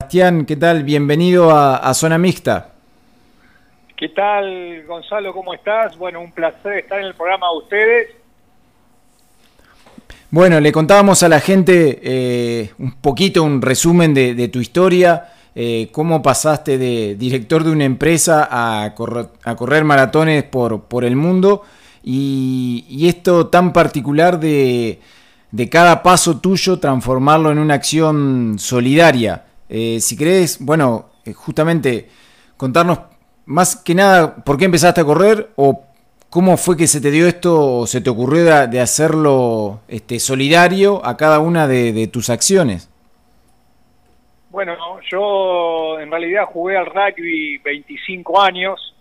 Sebastián, ¿qué tal? Bienvenido a, Zona Mixta. ¿Qué tal, Gonzalo? ¿Cómo estás? Bueno, un placer estar en el programa de ustedes. Bueno, le contábamos a la gente eh, un poquito, un resumen de, tu historia, eh, cómo pasaste de director de una empresa a correr, maratones por, por, el mundo y, esto tan particular de, de cada paso tuyo transformarlo en una acción solidaria. Eh, si querés, bueno, eh, justamente contarnos más que nada por qué empezaste a correr o cómo fue que se te dio esto o se te ocurrió de, hacerlo este, solidario a cada una de, tus acciones. Bueno, yo en realidad jugué al rugby 25 años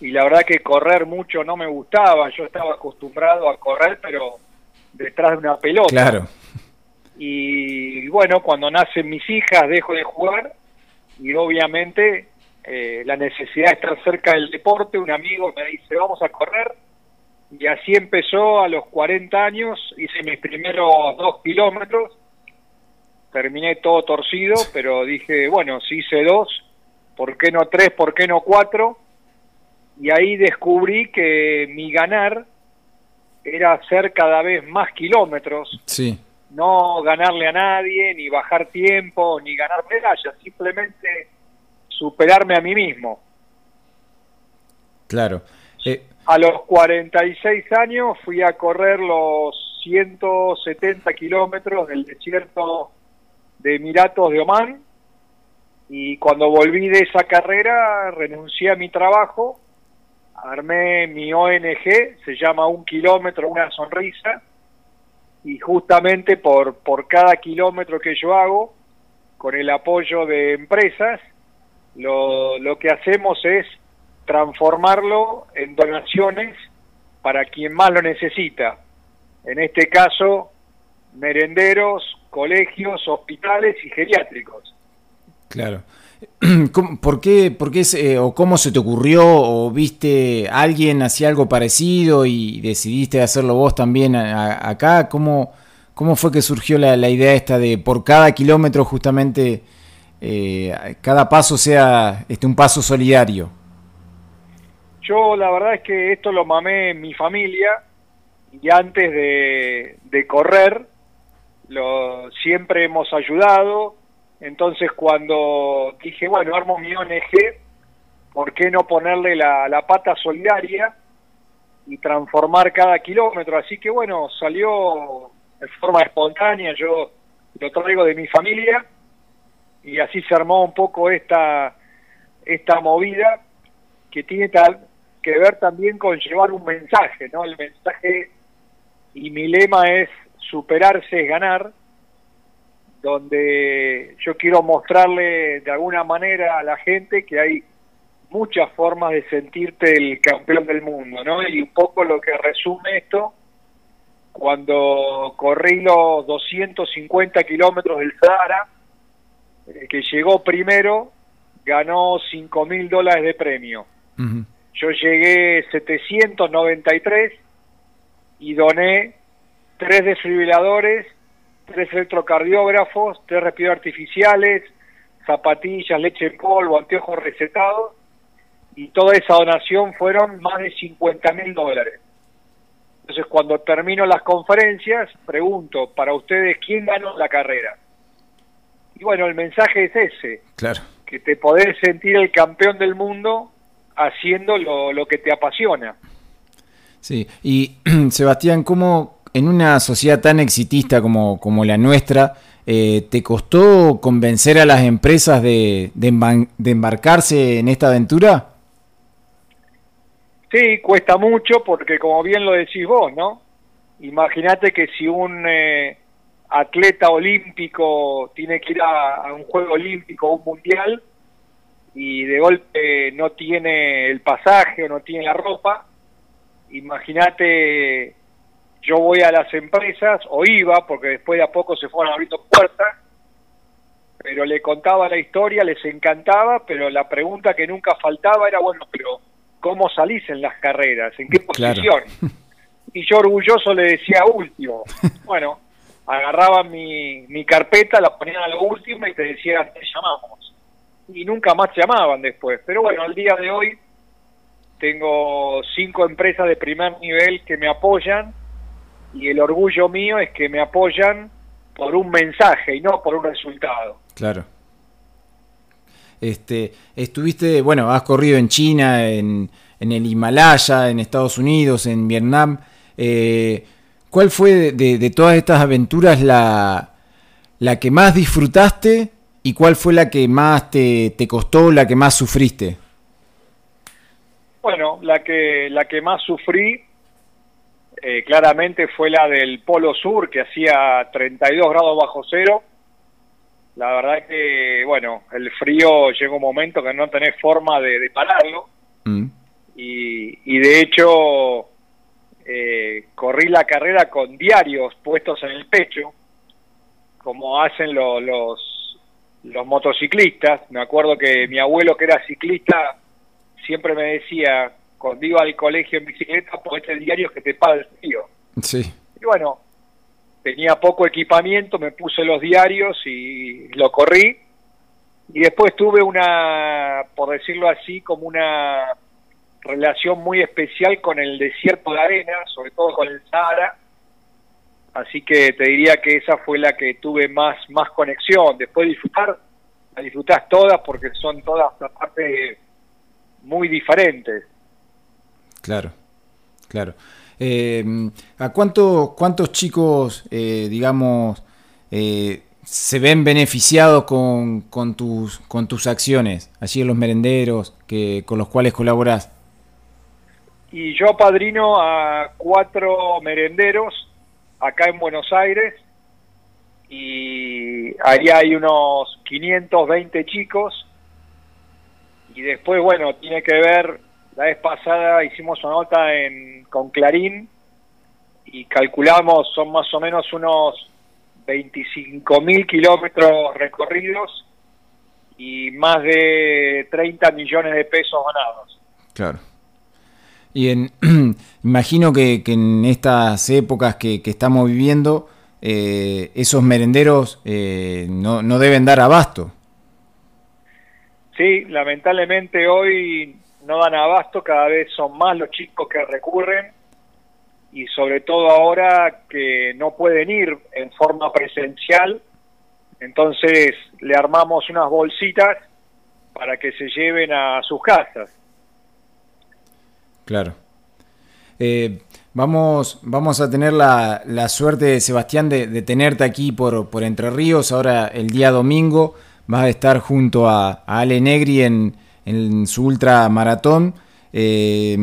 y la verdad que correr mucho no me gustaba. Yo estaba acostumbrado a correr, pero detrás de una pelota. Claro. Y, bueno, cuando nacen mis hijas dejo de jugar y obviamente eh, la necesidad de estar cerca del deporte, un amigo me dice vamos a correr y así empezó a los 40 años, hice mis primeros dos kilómetros, terminé todo torcido, pero dije, bueno, si hice dos, ¿por qué no tres? ¿Por qué no cuatro? Y ahí descubrí que mi ganar era hacer cada vez más kilómetros. Sí no ganarle a nadie, ni bajar tiempo, ni ganar medallas, simplemente superarme a mí mismo. Claro. Eh, a los 46 años fui a correr los 170 kilómetros del desierto de Emiratos de Omán y cuando volví de esa carrera renuncié a mi trabajo, armé mi ONG, se llama Un Kilómetro, Una Sonrisa, y justamente por, por cada kilómetro que yo hago, con el apoyo de empresas, lo, lo que hacemos es transformarlo en donaciones para quien más lo necesita. En este caso, merenderos, colegios, hospitales y geriátricos. Claro. ¿Por qué, por qué eh, o cómo se te ocurrió o viste a alguien hacía algo parecido y decidiste hacerlo vos también acá? ¿Cómo, ¿Cómo fue que surgió la, idea esta de por cada kilómetro justamente eh, cada paso sea este, un paso solidario? Yo la verdad es que esto lo mamé mi familia y antes de, de correr lo, siempre hemos ayudado entonces cuando dije, bueno, armo mi ONG, ¿por qué no ponerle la, la pata solidaria y transformar cada kilómetro? Así que bueno, salió de forma espontánea, yo lo traigo de mi familia y así se armó un poco esta, esta movida que tiene tal, que ver también con llevar un mensaje, ¿no? El mensaje y mi lema es superarse es ganar donde yo quiero mostrarle de alguna manera a la gente que hay muchas formas de sentirte el campeón del mundo, ¿no? Y un poco lo que resume esto, cuando corrí los 250 kilómetros del Sahara, el que llegó primero ganó 5 mil dólares de premio. Yo llegué 793 y doné tres desfibriladores tres electrocardiógrafos, tres respiradores artificiales, zapatillas, leche en polvo, anteojos recetados, y toda esa donación fueron más de 50 mil dólares. Entonces, cuando termino las conferencias, pregunto para ustedes quién ganó la carrera. Y bueno, el mensaje es ese: claro. que te podés sentir el campeón del mundo haciendo lo, lo que te apasiona. Sí, y Sebastián, ¿cómo, en una sociedad tan exitista como, como la nuestra, eh, ¿te costó convencer a las empresas de, de, embarcarse en esta aventura? Sí, cuesta mucho porque como bien lo decís vos, ¿no? Imagínate que si un eh, atleta olímpico tiene que ir a, un juego olímpico o un mundial y de golpe no tiene el pasaje o no tiene la ropa, imagínate yo voy a las empresas, o iba, porque después de a poco se fueron abriendo puertas, pero le contaba la historia, les encantaba, pero la pregunta que nunca faltaba era, bueno, pero ¿cómo salís en las carreras? ¿En qué posición? Y yo orgulloso le decía último. Bueno, agarraban mi, mi carpeta, la ponían a lo último y te decían, te llamamos. Y nunca más te llamaban después. Pero bueno, al día de hoy tengo cinco empresas de primer nivel que me apoyan y el orgullo mío es que me apoyan por un mensaje y no por un resultado. Claro. Este, estuviste, bueno, has corrido en China, en, en el Himalaya, en Estados Unidos, en Vietnam. Eh, ¿Cuál fue de, todas estas aventuras la, la, que más disfrutaste y cuál fue la que más te, te costó, la que más sufriste? Bueno, la que, la que más sufrí eh, claramente fue la del Polo Sur, que hacía 32 grados bajo cero. La verdad que, bueno, el frío llega un momento que no tenés forma de, pararlo. Mm. Y, de hecho, eh, corrí la carrera con diarios puestos en el pecho, como hacen los, los motociclistas. Me acuerdo que mi abuelo, que era ciclista, siempre me decía, cuando iba al colegio en bicicleta, ponete el diario que te paga el frío. Sí. Y bueno, tenía poco equipamiento, me puse los diarios y lo corrí. Y después tuve una, por decirlo así, como una relación muy especial con el desierto de arena, sobre todo con el Sahara. Así que te diría que esa fue la que tuve más, más conexión. Después de disfrutar, la disfrutás todas porque son todas aparte muy diferentes. Claro, claro. Eh, ¿A cuánto, cuántos chicos, eh, digamos, eh, se ven beneficiados con, con, tus, con tus acciones, allí en los merenderos que, con los cuales colaboras? Y yo padrino a cuatro merenderos acá en Buenos Aires y ahí hay unos 520 chicos y después, bueno, tiene que ver, la vez pasada hicimos una nota en, con Clarín y calculamos, son más o menos unos 25 mil kilómetros recorridos y más de 30 millones de pesos ganados. Claro. Y en, imagino que, en estas épocas que, estamos viviendo, eh, esos merenderos eh, no, no deben dar abasto. Sí, lamentablemente hoy no dan abasto, cada vez son más los chicos que recurren y sobre todo ahora que no pueden ir en forma presencial, entonces le armamos unas bolsitas para que se lleven a sus casas. Claro. Eh, vamos, vamos a tener la, la suerte, Sebastián, de, de tenerte aquí por, por Entre Ríos ahora el día domingo vas a estar junto a, Ale Negri en, su ultramaratón. Eh,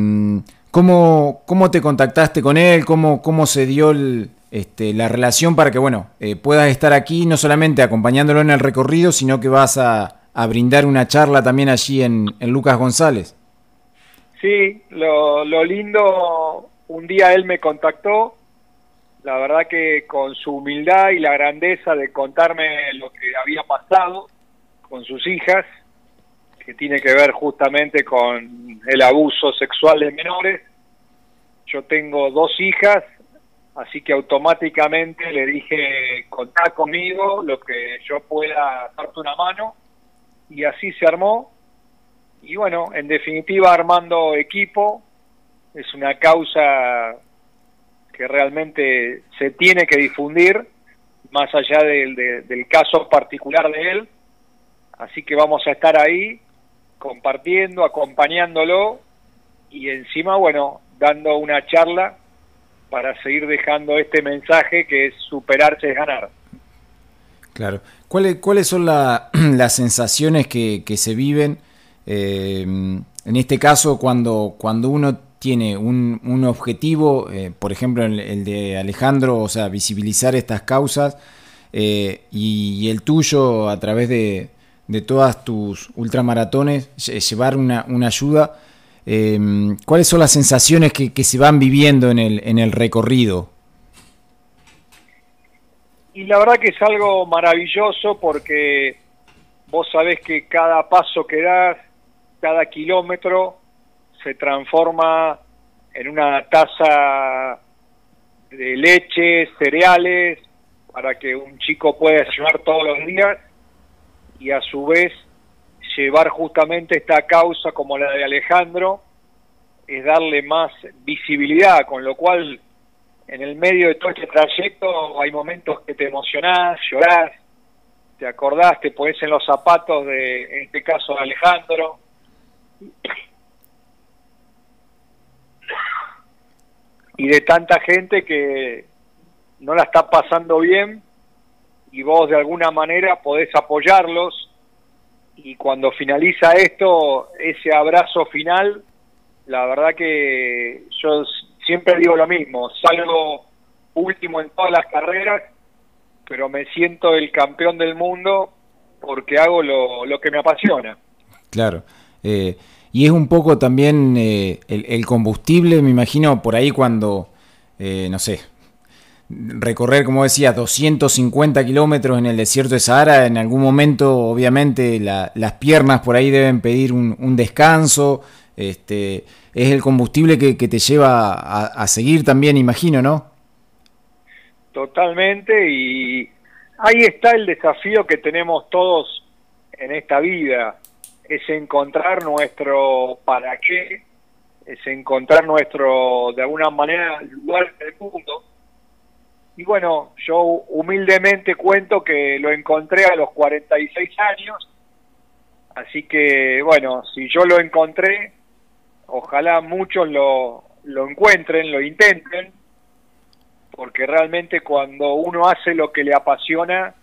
¿cómo, ¿Cómo te contactaste con él? ¿Cómo, cómo se dio este, la relación para que bueno eh, puedas estar aquí, no solamente acompañándolo en el recorrido, sino que vas a, brindar una charla también allí en, Lucas González? Sí, lo, lo lindo, un día él me contactó, la verdad que con su humildad y la grandeza de contarme lo que había pasado, con sus hijas, que tiene que ver justamente con el abuso sexual de menores. Yo tengo dos hijas, así que automáticamente le dije, contá conmigo, lo que yo pueda darte una mano, y así se armó. Y bueno, en definitiva, armando equipo, es una causa que realmente se tiene que difundir, más allá del, del caso particular de él, Así que vamos a estar ahí compartiendo, acompañándolo y encima, bueno, dando una charla para seguir dejando este mensaje que es superarse es ganar. Claro. ¿Cuáles, cuáles son las sensaciones que, se viven, eh, en este caso, cuando, cuando uno tiene un, un objetivo, eh, por ejemplo el, de Alejandro, o sea, visibilizar estas causas, eh, y, el tuyo a través de, de todas tus ultramaratones, llevar una, una ayuda. Em, ¿Cuáles son las sensaciones que, se van viviendo en el, en el recorrido? Y la verdad que es algo maravilloso porque vos sabés que cada paso que das, cada kilómetro, se transforma en una taza de leche, cereales, para que un chico pueda ayudar todos los días y a su vez llevar justamente esta causa como la de Alejandro es darle más visibilidad, con lo cual en el medio de todo este trayecto hay momentos que te emocionás, llorás, te acordás, te pones en los zapatos de, en este caso, de Alejandro. Y de tanta gente que no la está pasando bien y vos de alguna manera podés apoyarlos y cuando finaliza esto, ese abrazo final, la verdad que yo siempre digo lo mismo, salgo último en todas las carreras, pero me siento el campeón del mundo porque hago lo, lo que me apasiona. Claro. Eh, y es un poco también eh, el, combustible, me imagino, por ahí cuando, eh, no sé, recorrer, como decía, 250 kilómetros en el desierto de Sahara, en algún momento, obviamente, las piernas por ahí deben pedir un, descanso. Este, es el combustible que, te lleva a, seguir también, imagino, ¿no? Totalmente, y ahí está el desafío que tenemos todos en esta vida, es encontrar nuestro para qué, es encontrar nuestro, de alguna manera, lugar en el mundo y bueno, yo humildemente cuento que lo encontré a los 46 años, así que bueno, si yo lo encontré, ojalá muchos lo, lo encuentren, lo intenten, porque realmente cuando uno hace lo que le apasiona,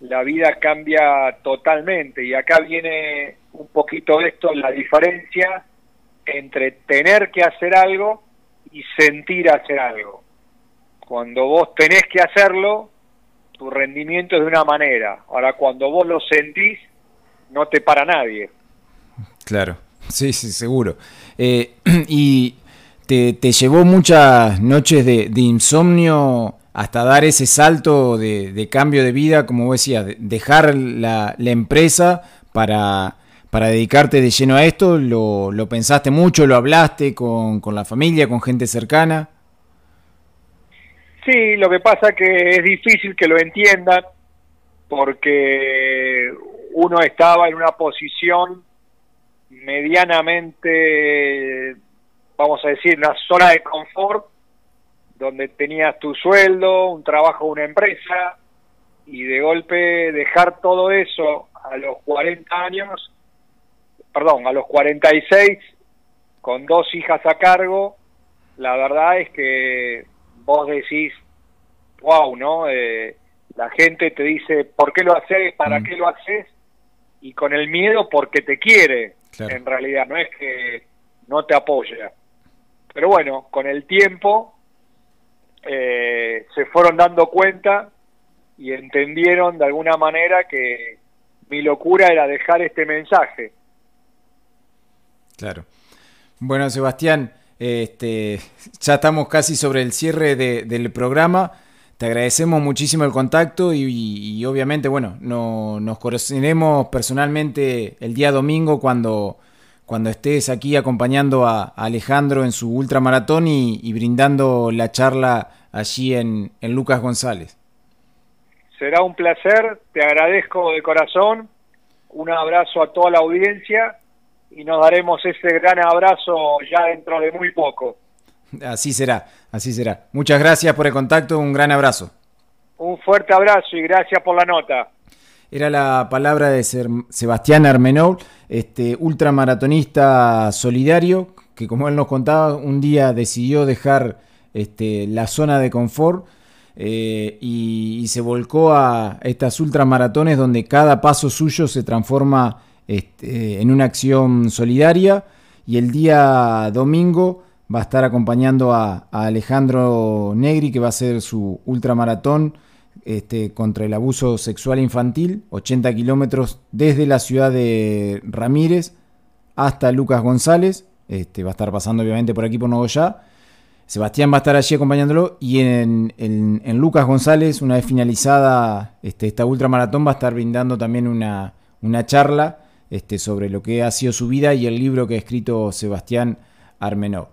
la vida cambia totalmente. Y acá viene un poquito esto, la diferencia entre tener que hacer algo y sentir hacer algo. Cuando vos tenés que hacerlo, tu rendimiento es de una manera. Ahora, cuando vos lo sentís, no te para nadie. Claro, sí, sí, seguro. Eh, ¿Y te, llevó muchas noches de, insomnio hasta dar ese salto de, cambio de vida, como vos decías, dejar la, empresa para, para, dedicarte de lleno a esto? ¿Lo, ¿Lo, pensaste mucho? ¿Lo hablaste con, con la familia, con gente cercana? Sí, lo que pasa que es difícil que lo entiendan porque uno estaba en una posición medianamente, vamos a decir, una zona de confort, donde tenías tu sueldo, un trabajo, una empresa, y de golpe dejar todo eso a los 40 años, perdón, a los 46, con dos hijas a cargo, la verdad es que vos decís, wow, ¿no? Eh, la gente te dice, ¿por qué lo haces? ¿Para mm. qué lo haces? Y con el miedo porque te quiere, en realidad, no es que no te apoya. Pero bueno, con el tiempo eh, se fueron dando cuenta y entendieron de alguna manera que mi locura era dejar este mensaje. Claro. Bueno, Sebastián, este, ya estamos casi sobre el cierre del programa. Te agradecemos muchísimo el contacto y, obviamente, bueno, no, nos conoceremos personalmente el día domingo cuando, cuando estés aquí acompañando a, Alejandro en su ultramaratón y, y brindando la charla allí en, en Lucas González. Será un placer, te agradezco de corazón, un abrazo a toda la audiencia y nos daremos ese gran abrazo ya dentro de muy poco. Así será, así será. Muchas gracias por el contacto, un gran abrazo. Un fuerte abrazo y gracias por la nota. Era la palabra de Sebastián Armenou, este ultramaratonista solidario, que como él nos contaba, un día decidió dejar este, la zona de confort eh, y, se volcó a estas ultramaratones donde cada paso suyo se transforma este, en una acción solidaria y el día domingo va a estar acompañando a, Alejandro Negri que va a hacer su ultramaratón este, contra el abuso sexual infantil, 80 kilómetros desde la ciudad de Ramírez hasta Lucas González, este, va a estar pasando obviamente por aquí por Nogoyá. Sebastián va a estar allí acompañándolo y en, Lucas González, una vez finalizada este, esta ultramaratón, va a estar brindando también una, una charla este, sobre lo que ha sido su vida y el libro que ha escrito Sebastián Armenov.